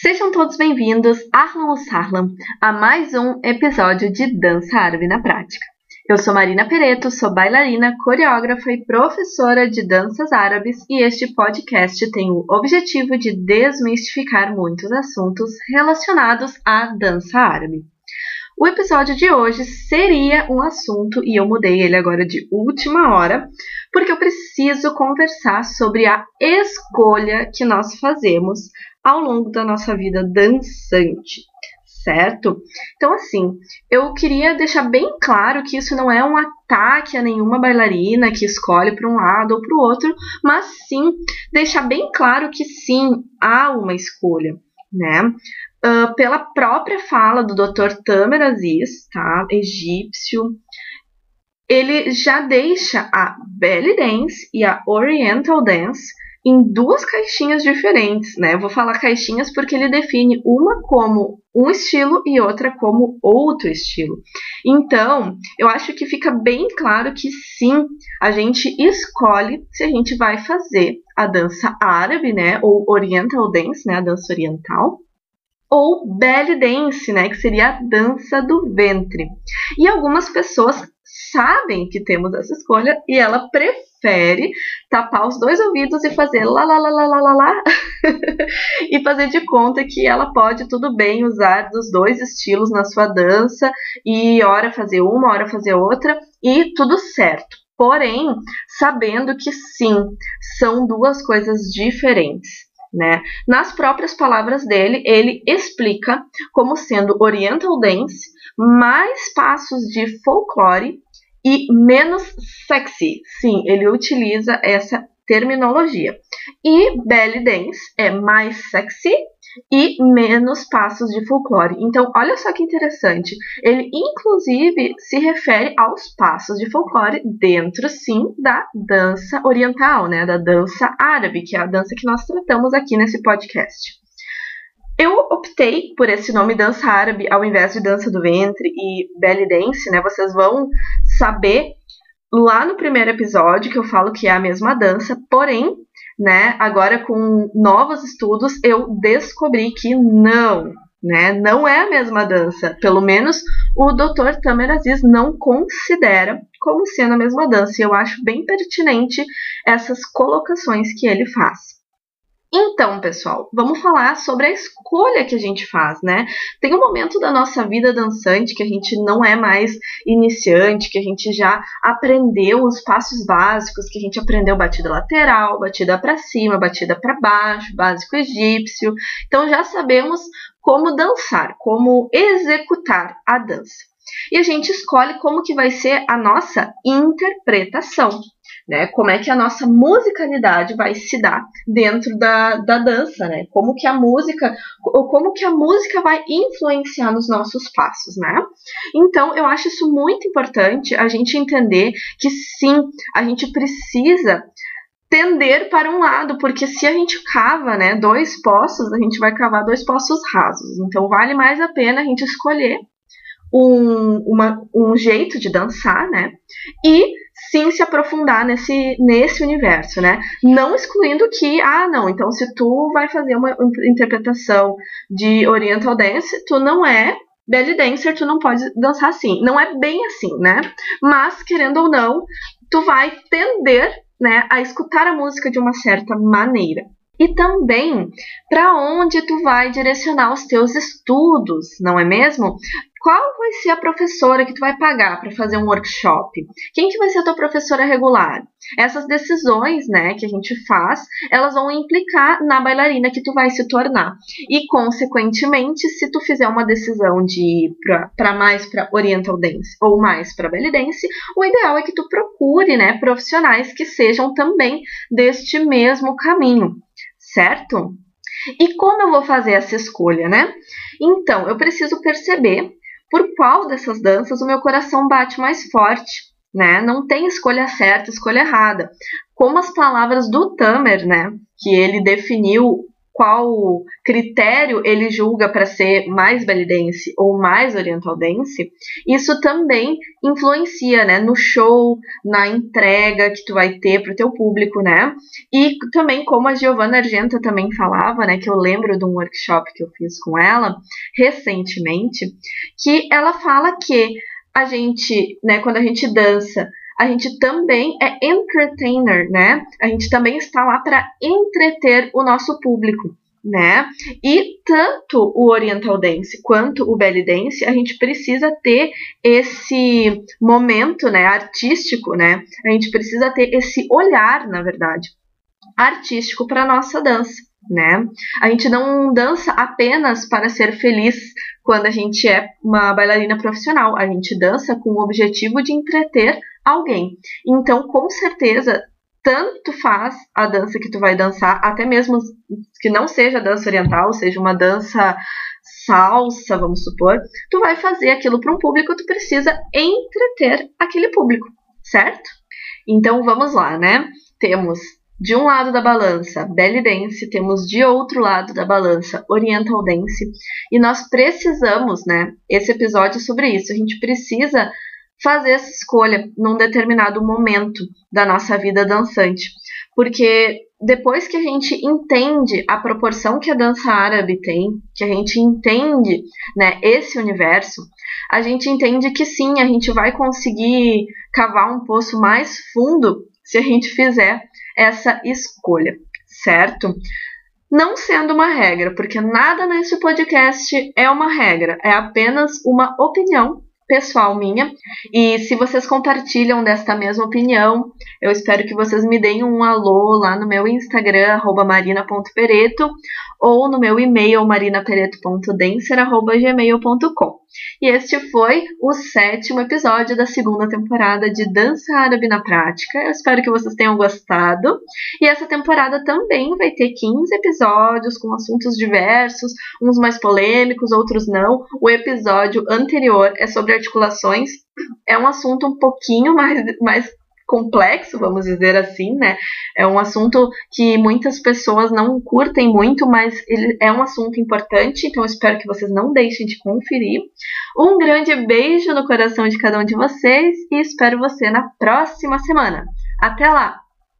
Sejam todos bem-vindos, Arlan Sarlam, a mais um episódio de Dança Árabe na Prática. Eu sou Marina Pereto, sou bailarina, coreógrafa e professora de danças árabes e este podcast tem o objetivo de desmistificar muitos assuntos relacionados à dança árabe. O episódio de hoje seria um assunto e eu mudei ele agora de última hora, porque eu preciso conversar sobre a escolha que nós fazemos ao longo da nossa vida dançante, certo? Então, assim, eu queria deixar bem claro que isso não é um ataque a nenhuma bailarina que escolhe para um lado ou para o outro, mas sim deixar bem claro que sim há uma escolha, né? uh, pela própria fala do Dr. Tamer Aziz, tá? egípcio, ele já deixa a belly dance e a oriental dance em duas caixinhas diferentes, né? Eu vou falar caixinhas porque ele define uma como um estilo e outra como outro estilo. Então, eu acho que fica bem claro que sim, a gente escolhe se a gente vai fazer a dança árabe, né, ou oriental dance, né, a dança oriental, ou belly dance, né, que seria a dança do ventre. E algumas pessoas sabem que temos essa escolha e ela prefere tapar os dois ouvidos e fazer lá lá lá lá lá, lá e fazer de conta que ela pode tudo bem usar dos dois estilos na sua dança e hora fazer uma, hora fazer outra e tudo certo. Porém, sabendo que sim, são duas coisas diferentes. Né? Nas próprias palavras dele, ele explica como sendo Oriental Dance mais passos de folclore e menos sexy. Sim, ele utiliza essa terminologia. E belly dance é mais sexy e menos passos de folclore. Então, olha só que interessante. Ele, inclusive, se refere aos passos de folclore dentro, sim, da dança oriental, né? Da dança árabe, que é a dança que nós tratamos aqui nesse podcast. Eu optei por esse nome dança árabe ao invés de dança do ventre e belly dance, né? Vocês vão saber lá no primeiro episódio que eu falo que é a mesma dança, porém né? Agora com novos estudos eu descobri que não, né? Não é a mesma dança. Pelo menos o Dr. Tamer Aziz não considera como sendo a mesma dança. E eu acho bem pertinente essas colocações que ele faz. Então, pessoal, vamos falar sobre a escolha que a gente faz, né? Tem um momento da nossa vida dançante que a gente não é mais iniciante, que a gente já aprendeu os passos básicos, que a gente aprendeu batida lateral, batida para cima, batida para baixo, básico egípcio. Então já sabemos como dançar, como executar a dança. E a gente escolhe como que vai ser a nossa interpretação né? Como é que a nossa musicalidade vai se dar dentro da, da dança, né? Como que a música, como que a música vai influenciar nos nossos passos, né? Então, eu acho isso muito importante a gente entender que sim, a gente precisa tender para um lado, porque se a gente cava, né, dois poços, a gente vai cavar dois poços rasos. Então, vale mais a pena a gente escolher um, uma, um jeito de dançar, né? E sim se aprofundar nesse, nesse universo, né? Não excluindo que, ah, não, então se tu vai fazer uma interpretação de Oriental Dance, tu não é belly dancer, tu não pode dançar assim. Não é bem assim, né? Mas, querendo ou não, tu vai tender, né, a escutar a música de uma certa maneira e também para onde tu vai direcionar os teus estudos, não é mesmo? Qual vai ser a professora que tu vai pagar para fazer um workshop? Quem que vai ser a tua professora regular? Essas decisões, né, que a gente faz, elas vão implicar na bailarina que tu vai se tornar. E consequentemente, se tu fizer uma decisão de ir para mais para oriental dance ou mais para belly dance, o ideal é que tu procure, né, profissionais que sejam também deste mesmo caminho certo? E como eu vou fazer essa escolha, né? Então, eu preciso perceber por qual dessas danças o meu coração bate mais forte, né? Não tem escolha certa, escolha errada. Como as palavras do Tamer, né, que ele definiu qual critério ele julga para ser mais belly dance ou mais oriental dance, isso também influencia, né, no show, na entrega que tu vai ter para o teu público, né? E também como a Giovanna Argenta também falava, né, que eu lembro de um workshop que eu fiz com ela recentemente, que ela fala que a gente, né, quando a gente dança, a gente também é entertainer, né? A gente também está lá para entreter o nosso público, né? E tanto o Oriental Dance quanto o Belly Dance, a gente precisa ter esse momento, né, artístico, né? A gente precisa ter esse olhar, na verdade, artístico para nossa dança, né? A gente não dança apenas para ser feliz quando a gente é uma bailarina profissional, a gente dança com o objetivo de entreter alguém. Então, com certeza, tanto faz a dança que tu vai dançar, até mesmo que não seja dança oriental, seja uma dança salsa, vamos supor, tu vai fazer aquilo para um público, tu precisa entreter aquele público, certo? Então vamos lá, né? Temos de um lado da balança belly dance, temos de outro lado da balança oriental dance, e nós precisamos, né? Esse episódio sobre isso, a gente precisa fazer essa escolha num determinado momento da nossa vida dançante. Porque depois que a gente entende a proporção que a dança árabe tem, que a gente entende né, esse universo, a gente entende que sim, a gente vai conseguir cavar um poço mais fundo se a gente fizer essa escolha, certo? Não sendo uma regra, porque nada nesse podcast é uma regra, é apenas uma opinião pessoal minha. E se vocês compartilham desta mesma opinião, eu espero que vocês me deem um alô lá no meu Instagram, marina.pereto, ou no meu e-mail, marinapereto.dancer.gmail.com. E este foi o sétimo episódio da segunda temporada de Dança Árabe na Prática. Eu espero que vocês tenham gostado. E essa temporada também vai ter 15 episódios com assuntos diversos, uns mais polêmicos, outros não. O episódio anterior é sobre articulações. É um assunto um pouquinho mais, mais complexo, vamos dizer assim, né? É um assunto que muitas pessoas não curtem muito, mas ele é um assunto importante, então espero que vocês não deixem de conferir. Um grande beijo no coração de cada um de vocês e espero você na próxima semana. Até lá!